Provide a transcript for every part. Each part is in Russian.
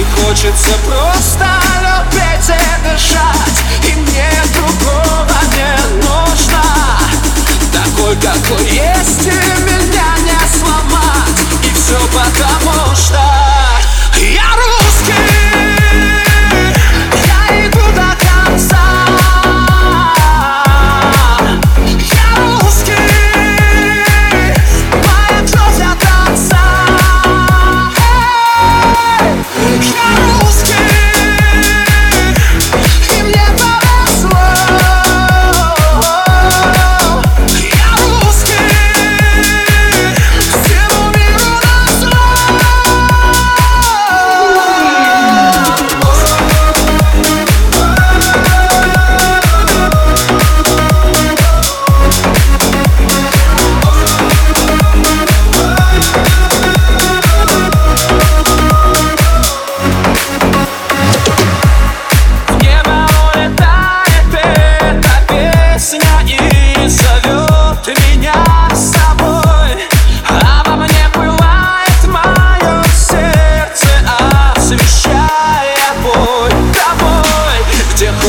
И хочется просто лететь, и дышать И нет другого.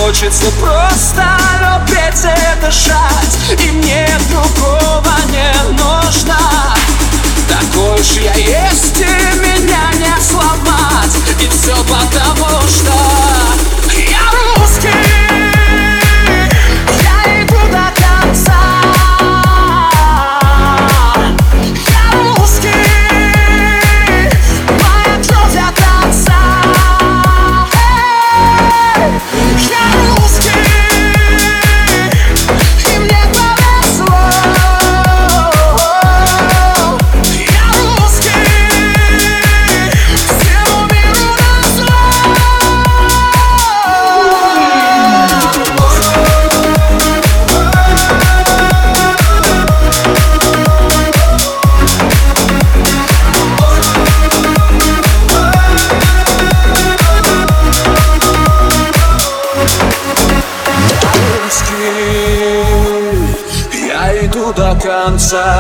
Хочется просто любить и дышать И мне другого дойду до конца.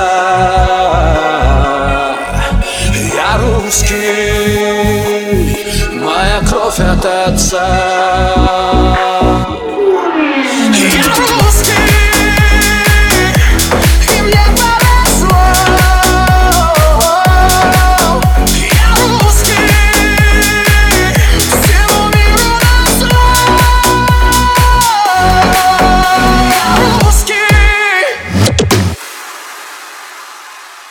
Я русский, моя кровь от отца. Я русский?